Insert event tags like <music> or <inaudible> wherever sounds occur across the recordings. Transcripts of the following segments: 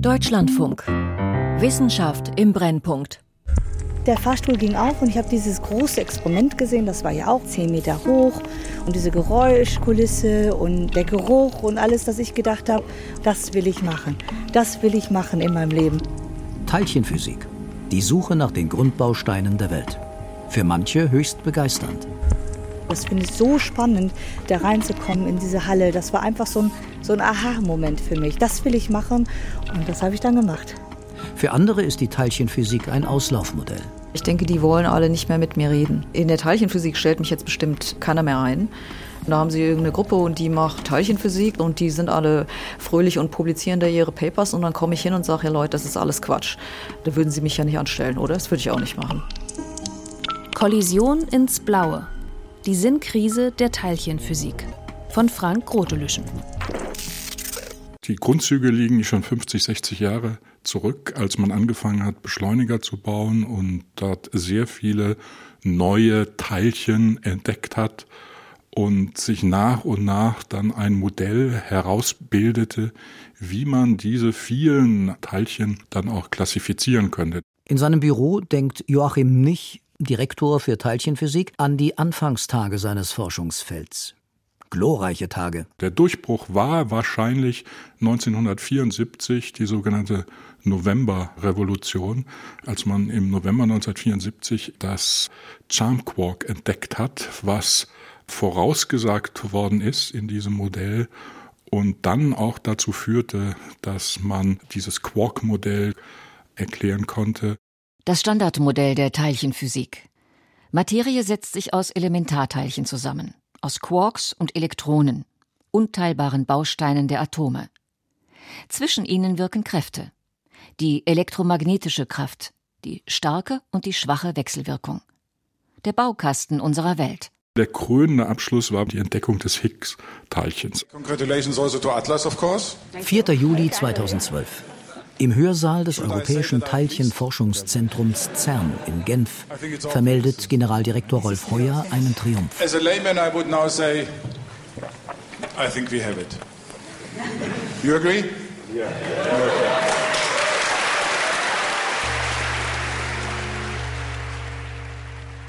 Deutschlandfunk. Wissenschaft im Brennpunkt. Der Fahrstuhl ging auf und ich habe dieses große Experiment gesehen, das war ja auch zehn Meter hoch und diese Geräuschkulisse und der Geruch und alles, dass ich gedacht habe, das will ich machen, das will ich machen in meinem Leben. Teilchenphysik, die Suche nach den Grundbausteinen der Welt. Für manche höchst begeisternd. Das finde ich so spannend, da reinzukommen in diese Halle. Das war einfach so ein, so ein Aha-Moment für mich. Das will ich machen und das habe ich dann gemacht. Für andere ist die Teilchenphysik ein Auslaufmodell. Ich denke, die wollen alle nicht mehr mit mir reden. In der Teilchenphysik stellt mich jetzt bestimmt keiner mehr ein. Da haben sie irgendeine Gruppe und die macht Teilchenphysik und die sind alle fröhlich und publizieren da ihre Papers und dann komme ich hin und sage, ja Leute, das ist alles Quatsch. Da würden sie mich ja nicht anstellen, oder? Das würde ich auch nicht machen. Kollision ins Blaue. Die Sinnkrise der Teilchenphysik. Von Frank Grotelüschen. Die Grundzüge liegen schon 50, 60 Jahre zurück, als man angefangen hat, Beschleuniger zu bauen und dort sehr viele neue Teilchen entdeckt hat und sich nach und nach dann ein Modell herausbildete, wie man diese vielen Teilchen dann auch klassifizieren könnte. In seinem Büro denkt Joachim Nich, Direktor für Teilchenphysik, an die Anfangstage seines Forschungsfelds glorreiche Tage. Der Durchbruch war wahrscheinlich 1974 die sogenannte Novemberrevolution, als man im November 1974 das Charm Quark entdeckt hat, was vorausgesagt worden ist in diesem Modell und dann auch dazu führte, dass man dieses Quark-Modell erklären konnte. Das Standardmodell der Teilchenphysik. Materie setzt sich aus Elementarteilchen zusammen aus Quarks und Elektronen, unteilbaren Bausteinen der Atome. Zwischen ihnen wirken Kräfte. Die elektromagnetische Kraft, die starke und die schwache Wechselwirkung. Der Baukasten unserer Welt. Der krönende Abschluss war die Entdeckung des Higgs-Teilchens. 4. Juli 2012. Im Hörsaal des Europäischen Teilchenforschungszentrums CERN in Genf vermeldet Generaldirektor Rolf Heuer einen Triumph. As a layman I would now say I think we have it. You agree? Yeah.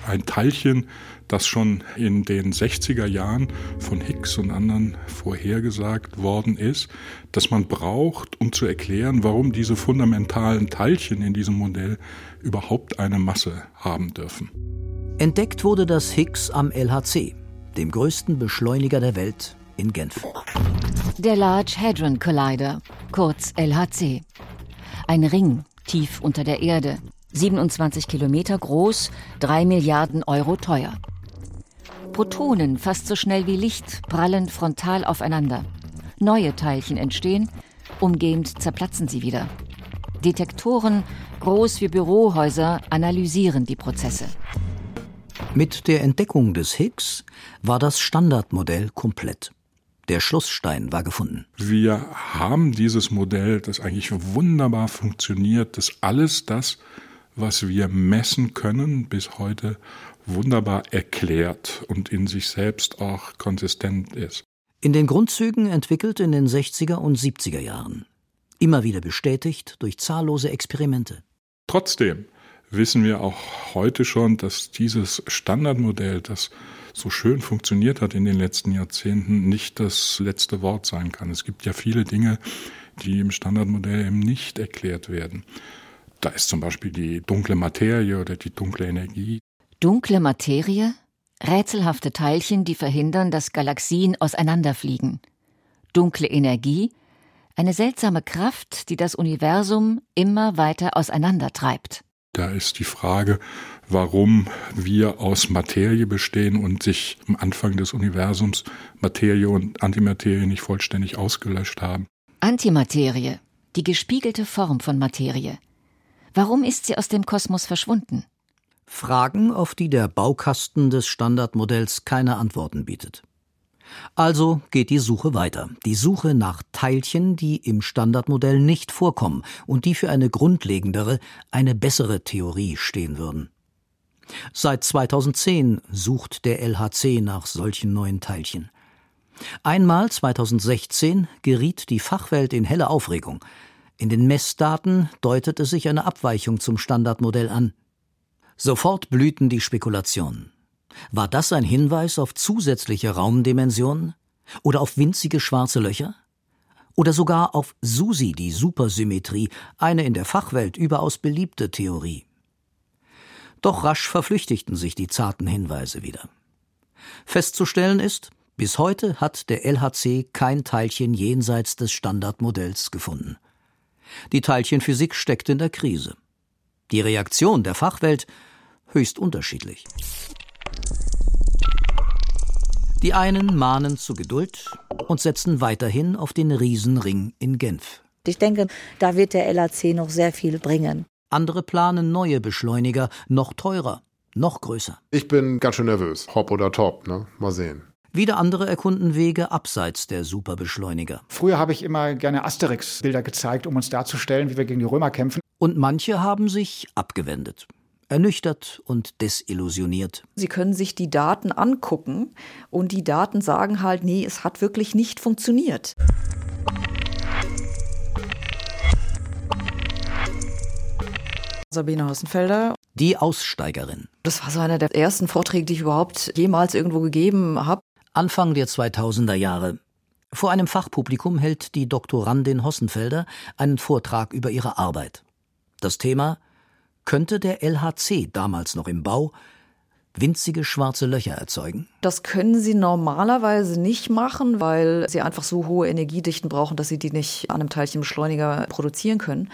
Ein Teilchen, das schon in den 60er Jahren von Higgs und anderen vorhergesagt worden ist, dass man braucht, um zu erklären, warum diese fundamentalen Teilchen in diesem Modell überhaupt eine Masse haben dürfen. Entdeckt wurde das Higgs am LHC, dem größten Beschleuniger der Welt in Genf. Der Large Hadron Collider, kurz LHC. Ein Ring tief unter der Erde, 27 Kilometer groß, 3 Milliarden Euro teuer. Protonen, fast so schnell wie Licht, prallen frontal aufeinander. Neue Teilchen entstehen, umgehend zerplatzen sie wieder. Detektoren, groß wie Bürohäuser, analysieren die Prozesse. Mit der Entdeckung des Higgs war das Standardmodell komplett. Der Schlussstein war gefunden. Wir haben dieses Modell, das eigentlich wunderbar funktioniert, das alles das, was wir messen können, bis heute wunderbar erklärt und in sich selbst auch konsistent ist. In den Grundzügen entwickelt in den 60er und 70er Jahren. Immer wieder bestätigt durch zahllose Experimente. Trotzdem wissen wir auch heute schon, dass dieses Standardmodell, das so schön funktioniert hat in den letzten Jahrzehnten, nicht das letzte Wort sein kann. Es gibt ja viele Dinge, die im Standardmodell eben nicht erklärt werden. Da ist zum Beispiel die dunkle Materie oder die dunkle Energie. Dunkle Materie? Rätselhafte Teilchen, die verhindern, dass Galaxien auseinanderfliegen. Dunkle Energie? Eine seltsame Kraft, die das Universum immer weiter auseinandertreibt. Da ist die Frage, warum wir aus Materie bestehen und sich am Anfang des Universums Materie und Antimaterie nicht vollständig ausgelöscht haben. Antimaterie, die gespiegelte Form von Materie. Warum ist sie aus dem Kosmos verschwunden? Fragen, auf die der Baukasten des Standardmodells keine Antworten bietet. Also geht die Suche weiter. Die Suche nach Teilchen, die im Standardmodell nicht vorkommen und die für eine grundlegendere, eine bessere Theorie stehen würden. Seit 2010 sucht der LHC nach solchen neuen Teilchen. Einmal 2016 geriet die Fachwelt in helle Aufregung. In den Messdaten deutete sich eine Abweichung zum Standardmodell an. Sofort blühten die Spekulationen. War das ein Hinweis auf zusätzliche Raumdimensionen? Oder auf winzige schwarze Löcher? Oder sogar auf SUSI, die Supersymmetrie, eine in der Fachwelt überaus beliebte Theorie. Doch rasch verflüchtigten sich die zarten Hinweise wieder. Festzustellen ist, bis heute hat der LHC kein Teilchen jenseits des Standardmodells gefunden. Die Teilchenphysik steckt in der Krise. Die Reaktion der Fachwelt höchst unterschiedlich. Die einen mahnen zu Geduld und setzen weiterhin auf den Riesenring in Genf. Ich denke, da wird der LAC noch sehr viel bringen. Andere planen neue Beschleuniger, noch teurer, noch größer. Ich bin ganz schön nervös. Hopp oder top, ne? Mal sehen. Wieder andere erkunden Wege abseits der Superbeschleuniger. Früher habe ich immer gerne Asterix-Bilder gezeigt, um uns darzustellen, wie wir gegen die Römer kämpfen. Und manche haben sich abgewendet. Ernüchtert und desillusioniert. Sie können sich die Daten angucken und die Daten sagen halt, nee, es hat wirklich nicht funktioniert. Sabine Hausenfelder. Die Aussteigerin. Das war so einer der ersten Vorträge, die ich überhaupt jemals irgendwo gegeben habe. Anfang der 2000er Jahre. Vor einem Fachpublikum hält die Doktorandin Hossenfelder einen Vortrag über ihre Arbeit. Das Thema könnte der LHC damals noch im Bau winzige schwarze Löcher erzeugen? Das können sie normalerweise nicht machen, weil sie einfach so hohe Energiedichten brauchen, dass sie die nicht an einem Teilchenbeschleuniger produzieren können.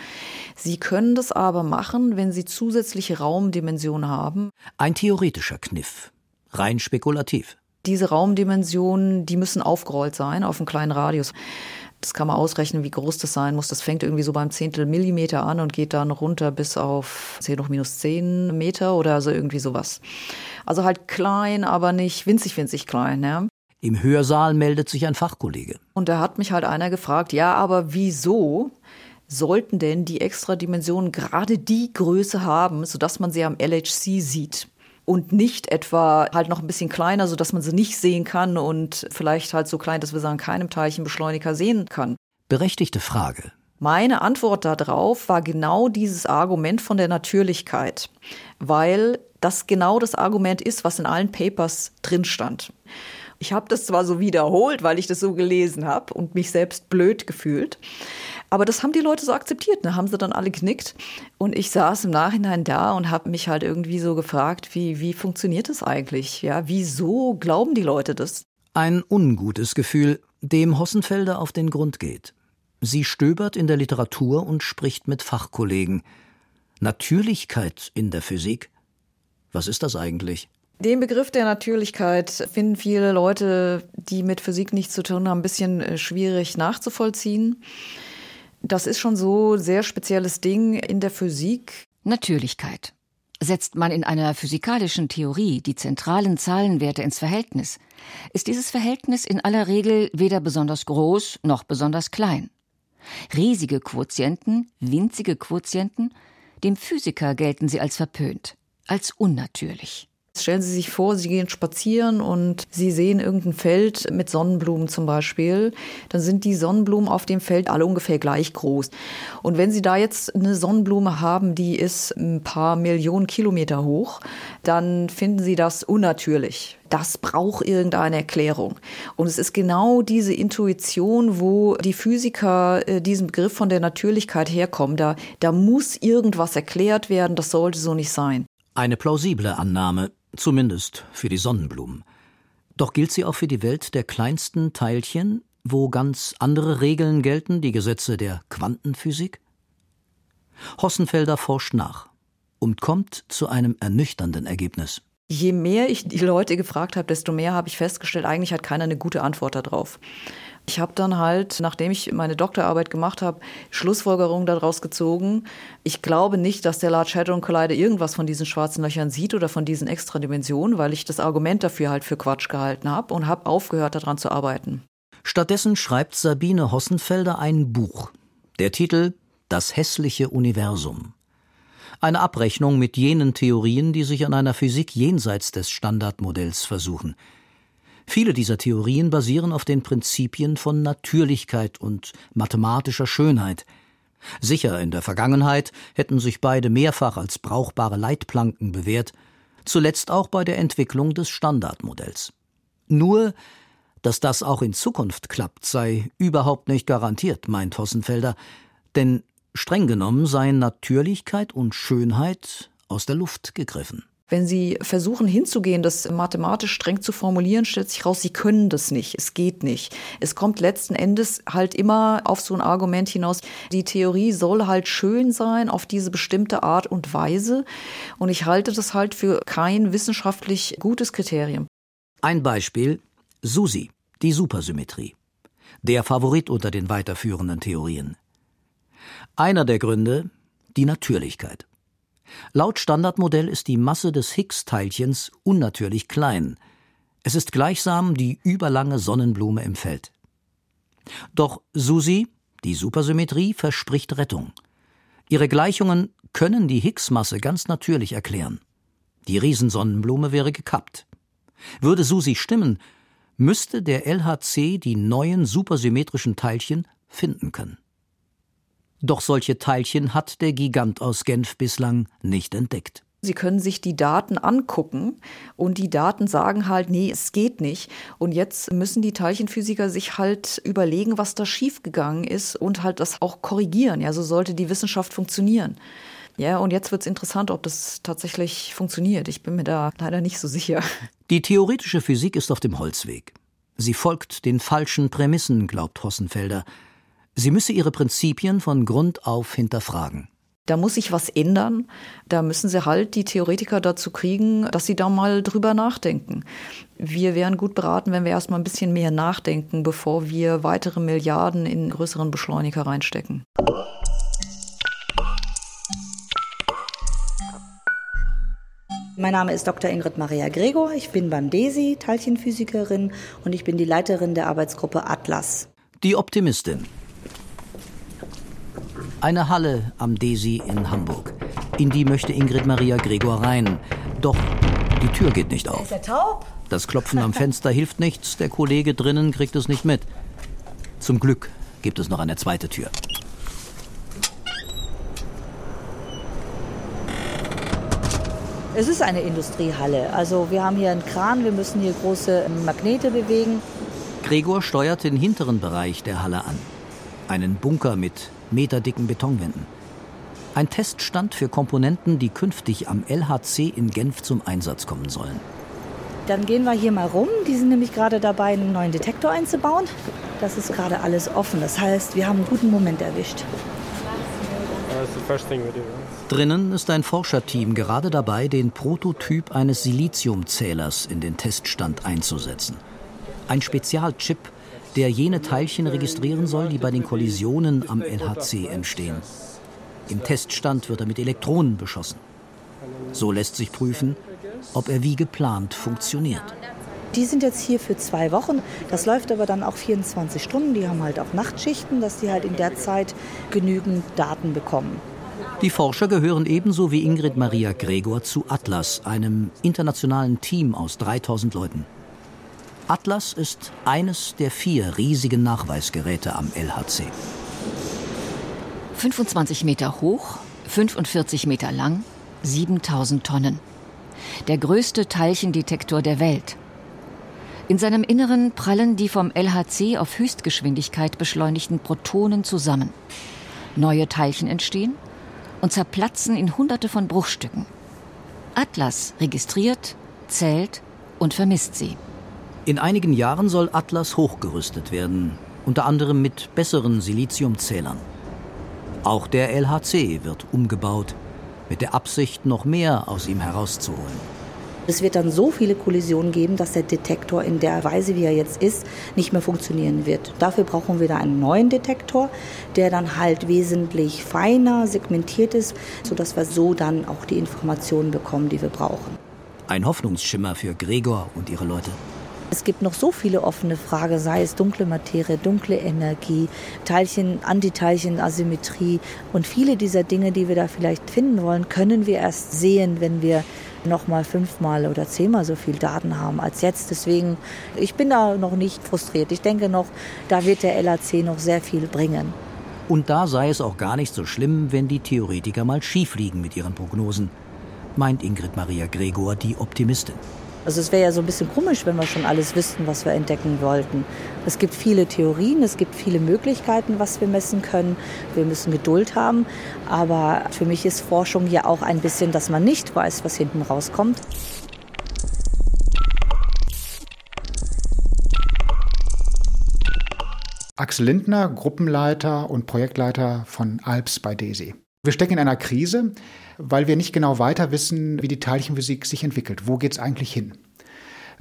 Sie können das aber machen, wenn sie zusätzliche Raumdimensionen haben. Ein theoretischer Kniff, rein spekulativ. Diese Raumdimensionen, die müssen aufgerollt sein auf einen kleinen Radius. Das kann man ausrechnen, wie groß das sein muss. Das fängt irgendwie so beim Zehntel Millimeter an und geht dann runter bis auf 10 hoch minus 10 Meter oder so irgendwie sowas. Also halt klein, aber nicht winzig, winzig klein. Ja. Im Hörsaal meldet sich ein Fachkollege. Und da hat mich halt einer gefragt, ja, aber wieso sollten denn die Extradimensionen gerade die Größe haben, sodass man sie am LHC sieht? Und nicht etwa halt noch ein bisschen kleiner, so dass man sie nicht sehen kann und vielleicht halt so klein, dass wir sie an keinem Teilchenbeschleuniger sehen kann. Berechtigte Frage. Meine Antwort darauf war genau dieses Argument von der Natürlichkeit, weil das genau das Argument ist, was in allen Papers drin stand. Ich habe das zwar so wiederholt, weil ich das so gelesen habe und mich selbst blöd gefühlt, aber das haben die Leute so akzeptiert, ne? haben sie dann alle knickt. Und ich saß im Nachhinein da und habe mich halt irgendwie so gefragt, wie, wie funktioniert das eigentlich? Ja, wieso glauben die Leute das? Ein ungutes Gefühl, dem Hossenfelder auf den Grund geht. Sie stöbert in der Literatur und spricht mit Fachkollegen. Natürlichkeit in der Physik? Was ist das eigentlich? Den Begriff der Natürlichkeit finden viele Leute, die mit Physik nichts zu tun haben, ein bisschen äh, schwierig nachzuvollziehen. Das ist schon so sehr spezielles Ding in der Physik. Natürlichkeit. Setzt man in einer physikalischen Theorie die zentralen Zahlenwerte ins Verhältnis, ist dieses Verhältnis in aller Regel weder besonders groß noch besonders klein. Riesige Quotienten, winzige Quotienten, dem Physiker gelten sie als verpönt, als unnatürlich. Stellen Sie sich vor, Sie gehen spazieren und Sie sehen irgendein Feld mit Sonnenblumen zum Beispiel. Dann sind die Sonnenblumen auf dem Feld alle ungefähr gleich groß. Und wenn Sie da jetzt eine Sonnenblume haben, die ist ein paar Millionen Kilometer hoch, dann finden Sie das unnatürlich. Das braucht irgendeine Erklärung. Und es ist genau diese Intuition, wo die Physiker äh, diesen Begriff von der Natürlichkeit herkommen. Da, da muss irgendwas erklärt werden, das sollte so nicht sein. Eine plausible Annahme, zumindest für die Sonnenblumen. Doch gilt sie auch für die Welt der kleinsten Teilchen, wo ganz andere Regeln gelten, die Gesetze der Quantenphysik? Hossenfelder forscht nach und kommt zu einem ernüchternden Ergebnis. Je mehr ich die Leute gefragt habe, desto mehr habe ich festgestellt, eigentlich hat keiner eine gute Antwort darauf. Ich habe dann halt, nachdem ich meine Doktorarbeit gemacht habe, Schlussfolgerungen daraus gezogen. Ich glaube nicht, dass der Large Hadron Collider irgendwas von diesen schwarzen Löchern sieht oder von diesen Extradimensionen, weil ich das Argument dafür halt für Quatsch gehalten habe und habe aufgehört, daran zu arbeiten. Stattdessen schreibt Sabine Hossenfelder ein Buch. Der Titel Das hässliche Universum. Eine Abrechnung mit jenen Theorien, die sich an einer Physik jenseits des Standardmodells versuchen – Viele dieser Theorien basieren auf den Prinzipien von Natürlichkeit und mathematischer Schönheit. Sicher, in der Vergangenheit hätten sich beide mehrfach als brauchbare Leitplanken bewährt, zuletzt auch bei der Entwicklung des Standardmodells. Nur, dass das auch in Zukunft klappt, sei überhaupt nicht garantiert, meint Hossenfelder, denn streng genommen seien Natürlichkeit und Schönheit aus der Luft gegriffen. Wenn Sie versuchen hinzugehen, das mathematisch streng zu formulieren, stellt sich raus, Sie können das nicht. Es geht nicht. Es kommt letzten Endes halt immer auf so ein Argument hinaus. Die Theorie soll halt schön sein auf diese bestimmte Art und Weise. Und ich halte das halt für kein wissenschaftlich gutes Kriterium. Ein Beispiel. Susi, die Supersymmetrie. Der Favorit unter den weiterführenden Theorien. Einer der Gründe, die Natürlichkeit. Laut Standardmodell ist die Masse des Higgs-Teilchens unnatürlich klein. Es ist gleichsam die überlange Sonnenblume im Feld. Doch Susi, die Supersymmetrie, verspricht Rettung. Ihre Gleichungen können die Higgs-Masse ganz natürlich erklären. Die Riesensonnenblume wäre gekappt. Würde Susi stimmen, müsste der LHC die neuen supersymmetrischen Teilchen finden können. Doch solche Teilchen hat der Gigant aus Genf bislang nicht entdeckt. Sie können sich die Daten angucken und die Daten sagen halt, nee, es geht nicht. Und jetzt müssen die Teilchenphysiker sich halt überlegen, was da schiefgegangen ist und halt das auch korrigieren. Ja, so sollte die Wissenschaft funktionieren. Ja, und jetzt wird es interessant, ob das tatsächlich funktioniert. Ich bin mir da leider nicht so sicher. Die theoretische Physik ist auf dem Holzweg. Sie folgt den falschen Prämissen, glaubt Hossenfelder. Sie müsse ihre Prinzipien von Grund auf hinterfragen. Da muss sich was ändern. Da müssen sie halt die Theoretiker dazu kriegen, dass sie da mal drüber nachdenken. Wir wären gut beraten, wenn wir erstmal ein bisschen mehr nachdenken, bevor wir weitere Milliarden in größeren Beschleuniger reinstecken. Mein Name ist Dr. Ingrid Maria Gregor. Ich bin beim DESI Teilchenphysikerin und ich bin die Leiterin der Arbeitsgruppe Atlas. Die Optimistin. Eine Halle am Desi in Hamburg. In die möchte Ingrid Maria Gregor rein. Doch die Tür geht nicht auf. Ist er taub? Das Klopfen am Fenster hilft nichts. Der Kollege drinnen kriegt es nicht mit. Zum Glück gibt es noch eine zweite Tür. Es ist eine Industriehalle. Also wir haben hier einen Kran, wir müssen hier große Magnete bewegen. Gregor steuert den hinteren Bereich der Halle an. Einen Bunker mit meterdicken Betonwänden. Ein Teststand für Komponenten, die künftig am LHC in Genf zum Einsatz kommen sollen. Dann gehen wir hier mal rum. Die sind nämlich gerade dabei, einen neuen Detektor einzubauen. Das ist gerade alles offen. Das heißt, wir haben einen guten Moment erwischt. Drinnen ist ein Forscherteam gerade dabei, den Prototyp eines Siliziumzählers in den Teststand einzusetzen. Ein Spezialchip, der jene Teilchen registrieren soll, die bei den Kollisionen am LHC entstehen. Im Teststand wird er mit Elektronen beschossen. So lässt sich prüfen, ob er wie geplant funktioniert. Die sind jetzt hier für zwei Wochen. Das läuft aber dann auch 24 Stunden. Die haben halt auch Nachtschichten, dass die halt in der Zeit genügend Daten bekommen. Die Forscher gehören ebenso wie Ingrid Maria Gregor zu Atlas, einem internationalen Team aus 3000 Leuten. Atlas ist eines der vier riesigen Nachweisgeräte am LHC. 25 Meter hoch, 45 Meter lang, 7000 Tonnen. Der größte Teilchendetektor der Welt. In seinem Inneren prallen die vom LHC auf Höchstgeschwindigkeit beschleunigten Protonen zusammen. Neue Teilchen entstehen und zerplatzen in Hunderte von Bruchstücken. Atlas registriert, zählt und vermisst sie. In einigen Jahren soll Atlas hochgerüstet werden, unter anderem mit besseren Siliziumzählern. Auch der LHC wird umgebaut, mit der Absicht, noch mehr aus ihm herauszuholen. Es wird dann so viele Kollisionen geben, dass der Detektor in der Weise, wie er jetzt ist, nicht mehr funktionieren wird. Dafür brauchen wir da einen neuen Detektor, der dann halt wesentlich feiner segmentiert ist, sodass wir so dann auch die Informationen bekommen, die wir brauchen. Ein Hoffnungsschimmer für Gregor und ihre Leute. Es gibt noch so viele offene Fragen, sei es dunkle Materie, dunkle Energie, Teilchen, Antiteilchen, Asymmetrie und viele dieser Dinge, die wir da vielleicht finden wollen, können wir erst sehen, wenn wir noch mal fünfmal oder zehnmal so viel Daten haben als jetzt. Deswegen, ich bin da noch nicht frustriert. Ich denke noch, da wird der LAC noch sehr viel bringen. Und da sei es auch gar nicht so schlimm, wenn die Theoretiker mal schief liegen mit ihren Prognosen, meint Ingrid Maria Gregor, die Optimistin. Also es wäre ja so ein bisschen komisch, wenn wir schon alles wüssten, was wir entdecken wollten. Es gibt viele Theorien, es gibt viele Möglichkeiten, was wir messen können. Wir müssen Geduld haben. Aber für mich ist Forschung ja auch ein bisschen, dass man nicht weiß, was hinten rauskommt. Axel Lindner, Gruppenleiter und Projektleiter von Alps bei DESI. Wir stecken in einer Krise, weil wir nicht genau weiter wissen, wie die Teilchenphysik sich entwickelt. Wo geht es eigentlich hin?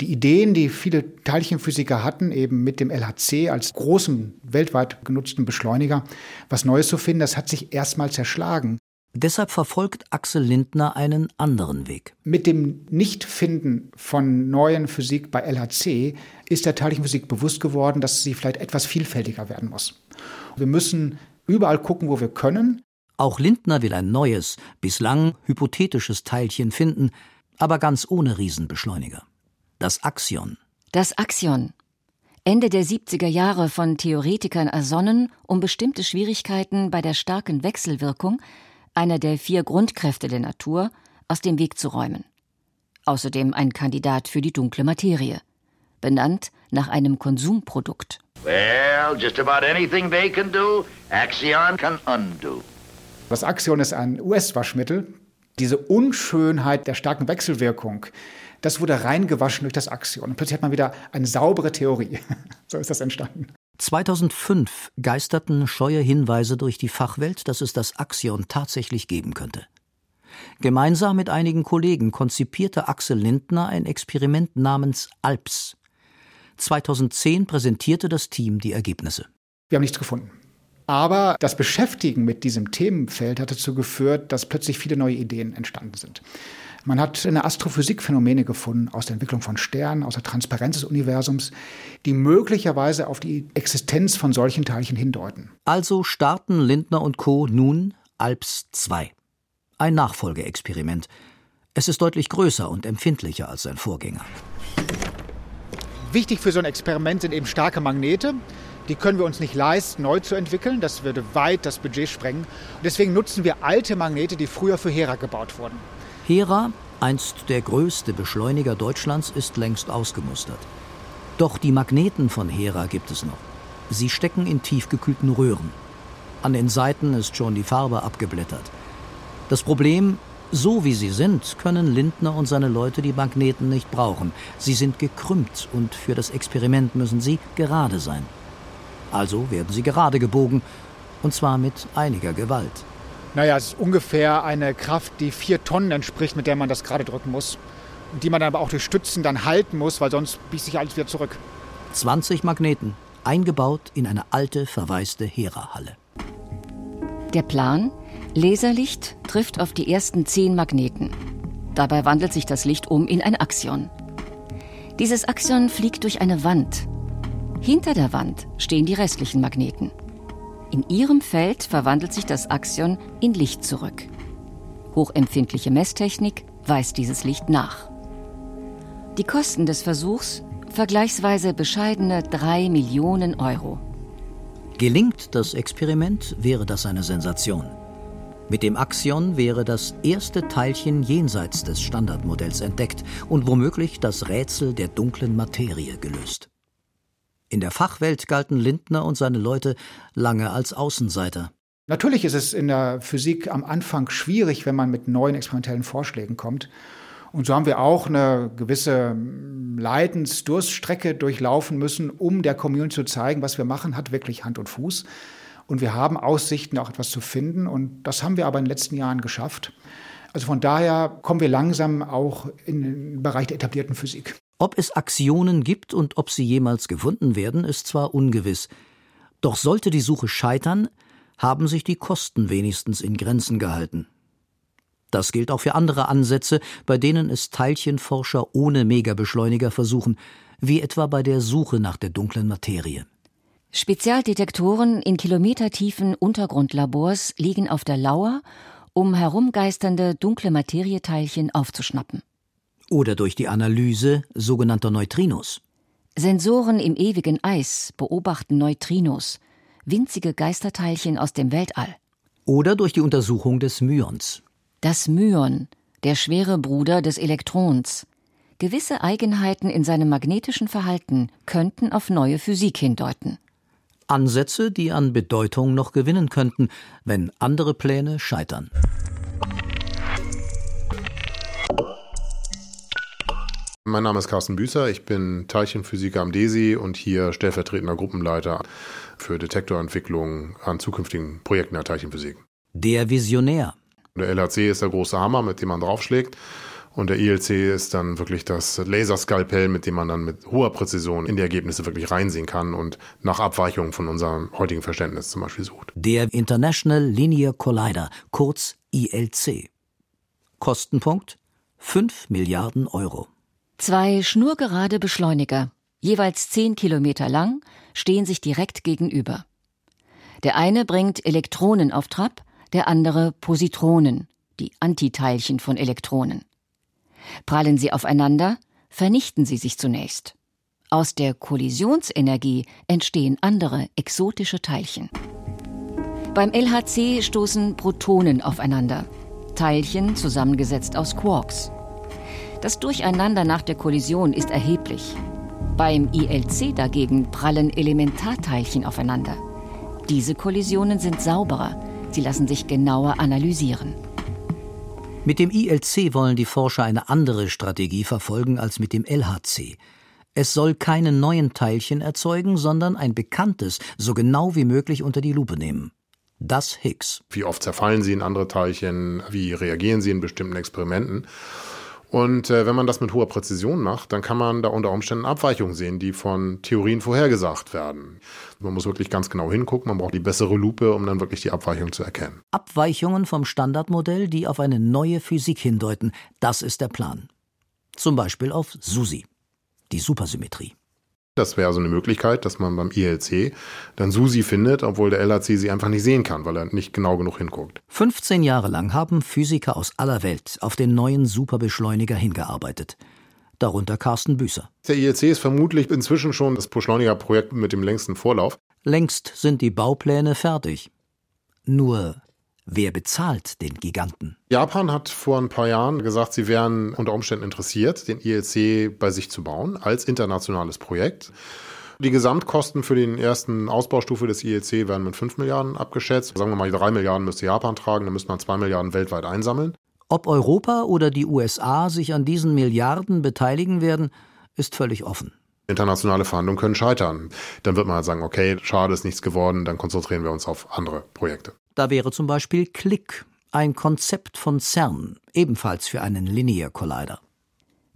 Die Ideen, die viele Teilchenphysiker hatten, eben mit dem LHC als großen weltweit genutzten Beschleuniger, was Neues zu finden, das hat sich erstmal zerschlagen. Deshalb verfolgt Axel Lindner einen anderen Weg. Mit dem Nichtfinden von neuen Physik bei LHC ist der Teilchenphysik bewusst geworden, dass sie vielleicht etwas vielfältiger werden muss. Wir müssen überall gucken, wo wir können, auch Lindner will ein neues, bislang hypothetisches Teilchen finden, aber ganz ohne Riesenbeschleuniger. Das Axion. Das Axion. Ende der 70er Jahre von Theoretikern ersonnen, um bestimmte Schwierigkeiten bei der starken Wechselwirkung, einer der vier Grundkräfte der Natur, aus dem Weg zu räumen. Außerdem ein Kandidat für die dunkle Materie, benannt nach einem Konsumprodukt. Well, just about anything they can do, Axion can undo. Das Axion ist ein US-Waschmittel. Diese Unschönheit der starken Wechselwirkung, das wurde reingewaschen durch das Axion. Und plötzlich hat man wieder eine saubere Theorie. <laughs> so ist das entstanden. 2005 geisterten scheue Hinweise durch die Fachwelt, dass es das Axion tatsächlich geben könnte. Gemeinsam mit einigen Kollegen konzipierte Axel Lindner ein Experiment namens ALPS. 2010 präsentierte das Team die Ergebnisse. Wir haben nichts gefunden. Aber das Beschäftigen mit diesem Themenfeld hat dazu geführt, dass plötzlich viele neue Ideen entstanden sind. Man hat in der Astrophysik Phänomene gefunden aus der Entwicklung von Sternen, aus der Transparenz des Universums, die möglicherweise auf die Existenz von solchen Teilchen hindeuten. Also starten Lindner und Co. nun ALPS 2. Ein Nachfolgeexperiment. Es ist deutlich größer und empfindlicher als sein Vorgänger. Wichtig für so ein Experiment sind eben starke Magnete. Die können wir uns nicht leisten, neu zu entwickeln. Das würde weit das Budget sprengen. Und deswegen nutzen wir alte Magnete, die früher für Hera gebaut wurden. Hera, einst der größte Beschleuniger Deutschlands, ist längst ausgemustert. Doch die Magneten von Hera gibt es noch. Sie stecken in tiefgekühlten Röhren. An den Seiten ist schon die Farbe abgeblättert. Das Problem, so wie sie sind, können Lindner und seine Leute die Magneten nicht brauchen. Sie sind gekrümmt und für das Experiment müssen sie gerade sein. Also werden sie gerade gebogen, und zwar mit einiger Gewalt. Naja, es ist ungefähr eine Kraft, die vier Tonnen entspricht, mit der man das gerade drücken muss. Und die man dann aber auch durch Stützen dann halten muss, weil sonst biegt sich alles wieder zurück. 20 Magneten, eingebaut in eine alte, verwaiste Hera-Halle. Der Plan? Laserlicht trifft auf die ersten zehn Magneten. Dabei wandelt sich das Licht um in ein Axion. Dieses Axion fliegt durch eine Wand, hinter der Wand stehen die restlichen Magneten. In ihrem Feld verwandelt sich das Axion in Licht zurück. Hochempfindliche Messtechnik weist dieses Licht nach. Die Kosten des Versuchs vergleichsweise bescheidene 3 Millionen Euro. Gelingt das Experiment, wäre das eine Sensation. Mit dem Axion wäre das erste Teilchen jenseits des Standardmodells entdeckt und womöglich das Rätsel der dunklen Materie gelöst. In der Fachwelt galten Lindner und seine Leute lange als Außenseiter. Natürlich ist es in der Physik am Anfang schwierig, wenn man mit neuen experimentellen Vorschlägen kommt. Und so haben wir auch eine gewisse Leidensdurststrecke durchlaufen müssen, um der Community zu zeigen, was wir machen, hat wirklich Hand und Fuß. Und wir haben Aussichten, auch etwas zu finden. Und das haben wir aber in den letzten Jahren geschafft. Also von daher kommen wir langsam auch in den Bereich der etablierten Physik. Ob es Aktionen gibt und ob sie jemals gefunden werden, ist zwar ungewiss. Doch sollte die Suche scheitern, haben sich die Kosten wenigstens in Grenzen gehalten. Das gilt auch für andere Ansätze, bei denen es Teilchenforscher ohne Megabeschleuniger versuchen, wie etwa bei der Suche nach der dunklen Materie. Spezialdetektoren in kilometertiefen Untergrundlabors liegen auf der Lauer, um herumgeisternde dunkle Materieteilchen aufzuschnappen oder durch die Analyse sogenannter Neutrinos. Sensoren im ewigen Eis beobachten Neutrinos, winzige Geisterteilchen aus dem Weltall. Oder durch die Untersuchung des Myons. Das Myon, der schwere Bruder des Elektrons. Gewisse Eigenheiten in seinem magnetischen Verhalten könnten auf neue Physik hindeuten. Ansätze, die an Bedeutung noch gewinnen könnten, wenn andere Pläne scheitern. Mein Name ist Carsten Büßer, ich bin Teilchenphysiker am DESI und hier stellvertretender Gruppenleiter für Detektorentwicklung an zukünftigen Projekten der Teilchenphysik. Der Visionär. Der LHC ist der große Hammer, mit dem man draufschlägt. Und der ILC ist dann wirklich das Laserskalpell, mit dem man dann mit hoher Präzision in die Ergebnisse wirklich reinsehen kann und nach Abweichungen von unserem heutigen Verständnis zum Beispiel sucht. Der International Linear Collider, kurz ILC. Kostenpunkt 5 Milliarden Euro. Zwei schnurgerade Beschleuniger, jeweils 10 Kilometer lang, stehen sich direkt gegenüber. Der eine bringt Elektronen auf Trab, der andere Positronen, die Antiteilchen von Elektronen. Prallen sie aufeinander, vernichten sie sich zunächst. Aus der Kollisionsenergie entstehen andere exotische Teilchen. Beim LHC stoßen Protonen aufeinander, Teilchen zusammengesetzt aus Quarks. Das Durcheinander nach der Kollision ist erheblich. Beim ILC dagegen prallen Elementarteilchen aufeinander. Diese Kollisionen sind sauberer, sie lassen sich genauer analysieren. Mit dem ILC wollen die Forscher eine andere Strategie verfolgen als mit dem LHC. Es soll keine neuen Teilchen erzeugen, sondern ein bekanntes so genau wie möglich unter die Lupe nehmen. Das Higgs. Wie oft zerfallen sie in andere Teilchen? Wie reagieren sie in bestimmten Experimenten? Und äh, wenn man das mit hoher Präzision macht, dann kann man da unter Umständen Abweichungen sehen, die von Theorien vorhergesagt werden. Man muss wirklich ganz genau hingucken, man braucht die bessere Lupe, um dann wirklich die Abweichung zu erkennen. Abweichungen vom Standardmodell, die auf eine neue Physik hindeuten, das ist der Plan. Zum Beispiel auf SUSI, die Supersymmetrie. Das wäre so eine Möglichkeit, dass man beim ILC dann SUSI findet, obwohl der LHC sie einfach nicht sehen kann, weil er nicht genau genug hinguckt. 15 Jahre lang haben Physiker aus aller Welt auf den neuen Superbeschleuniger hingearbeitet. Darunter Carsten Büßer. Der ILC ist vermutlich inzwischen schon das Beschleunigerprojekt mit dem längsten Vorlauf. Längst sind die Baupläne fertig. Nur Wer bezahlt den Giganten? Japan hat vor ein paar Jahren gesagt, sie wären unter Umständen interessiert, den ILC bei sich zu bauen als internationales Projekt. Die Gesamtkosten für den ersten Ausbaustufe des ILC werden mit 5 Milliarden abgeschätzt. Sagen wir mal, 3 Milliarden müsste Japan tragen, dann müsste man 2 Milliarden weltweit einsammeln. Ob Europa oder die USA sich an diesen Milliarden beteiligen werden, ist völlig offen. Internationale Verhandlungen können scheitern. Dann wird man halt sagen, okay, schade, ist nichts geworden, dann konzentrieren wir uns auf andere Projekte. Da wäre zum Beispiel Click, ein Konzept von CERN, ebenfalls für einen Linear Collider.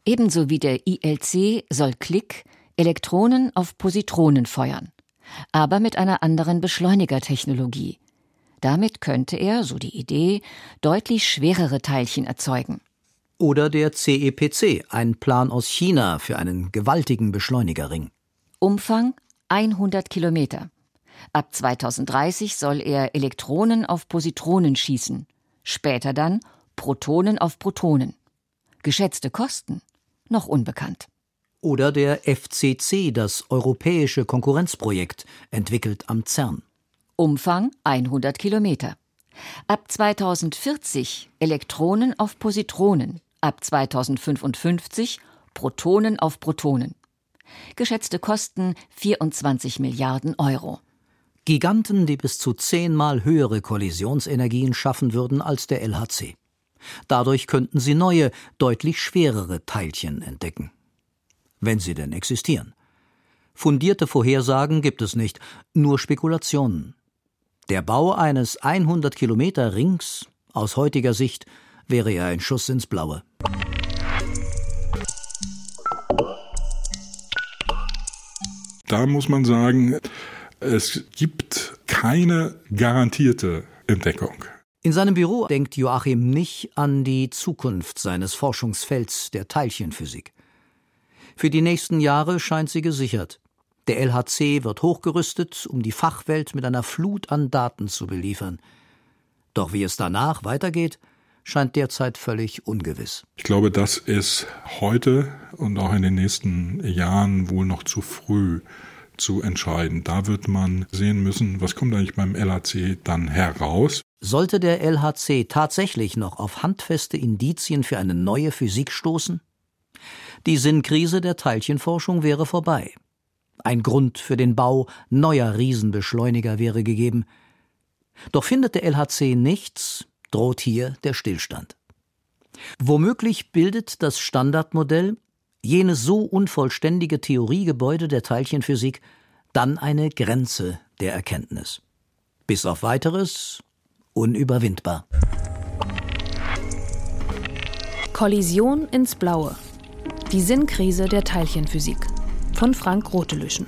Ebenso wie der ILC soll Click Elektronen auf Positronen feuern, aber mit einer anderen Beschleunigertechnologie. Damit könnte er, so die Idee, deutlich schwerere Teilchen erzeugen. Oder der CEPC, ein Plan aus China für einen gewaltigen Beschleunigerring. Umfang 100 Kilometer. Ab 2030 soll er Elektronen auf Positronen schießen, später dann Protonen auf Protonen. Geschätzte Kosten noch unbekannt. Oder der FCC, das Europäische Konkurrenzprojekt, entwickelt am CERN. Umfang 100 Kilometer. Ab 2040 Elektronen auf Positronen, ab 2055 Protonen auf Protonen. Geschätzte Kosten 24 Milliarden Euro. Giganten, die bis zu zehnmal höhere Kollisionsenergien schaffen würden als der LHC. Dadurch könnten sie neue, deutlich schwerere Teilchen entdecken. Wenn sie denn existieren. Fundierte Vorhersagen gibt es nicht, nur Spekulationen. Der Bau eines 100 Kilometer Rings, aus heutiger Sicht, wäre ja ein Schuss ins Blaue. Da muss man sagen, es gibt keine garantierte Entdeckung. In seinem Büro denkt Joachim nicht an die Zukunft seines Forschungsfelds der Teilchenphysik. Für die nächsten Jahre scheint sie gesichert. Der LHC wird hochgerüstet, um die Fachwelt mit einer Flut an Daten zu beliefern. Doch wie es danach weitergeht, scheint derzeit völlig ungewiss. Ich glaube, das ist heute und auch in den nächsten Jahren wohl noch zu früh zu entscheiden. Da wird man sehen müssen, was kommt eigentlich beim LHC dann heraus. Sollte der LHC tatsächlich noch auf handfeste Indizien für eine neue Physik stoßen? Die Sinnkrise der Teilchenforschung wäre vorbei. Ein Grund für den Bau neuer Riesenbeschleuniger wäre gegeben. Doch findet der LHC nichts, droht hier der Stillstand. Womöglich bildet das Standardmodell, jenes so unvollständige Theoriegebäude der Teilchenphysik, dann eine Grenze der Erkenntnis. Bis auf weiteres unüberwindbar. Kollision ins Blaue. Die Sinnkrise der Teilchenphysik von Frank Rotelüschen.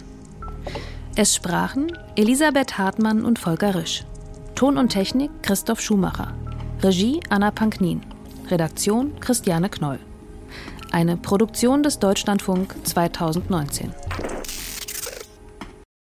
Es sprachen Elisabeth Hartmann und Volker Risch. Ton und Technik Christoph Schumacher. Regie Anna Panknin. Redaktion Christiane Knoll. Eine Produktion des Deutschlandfunk 2019.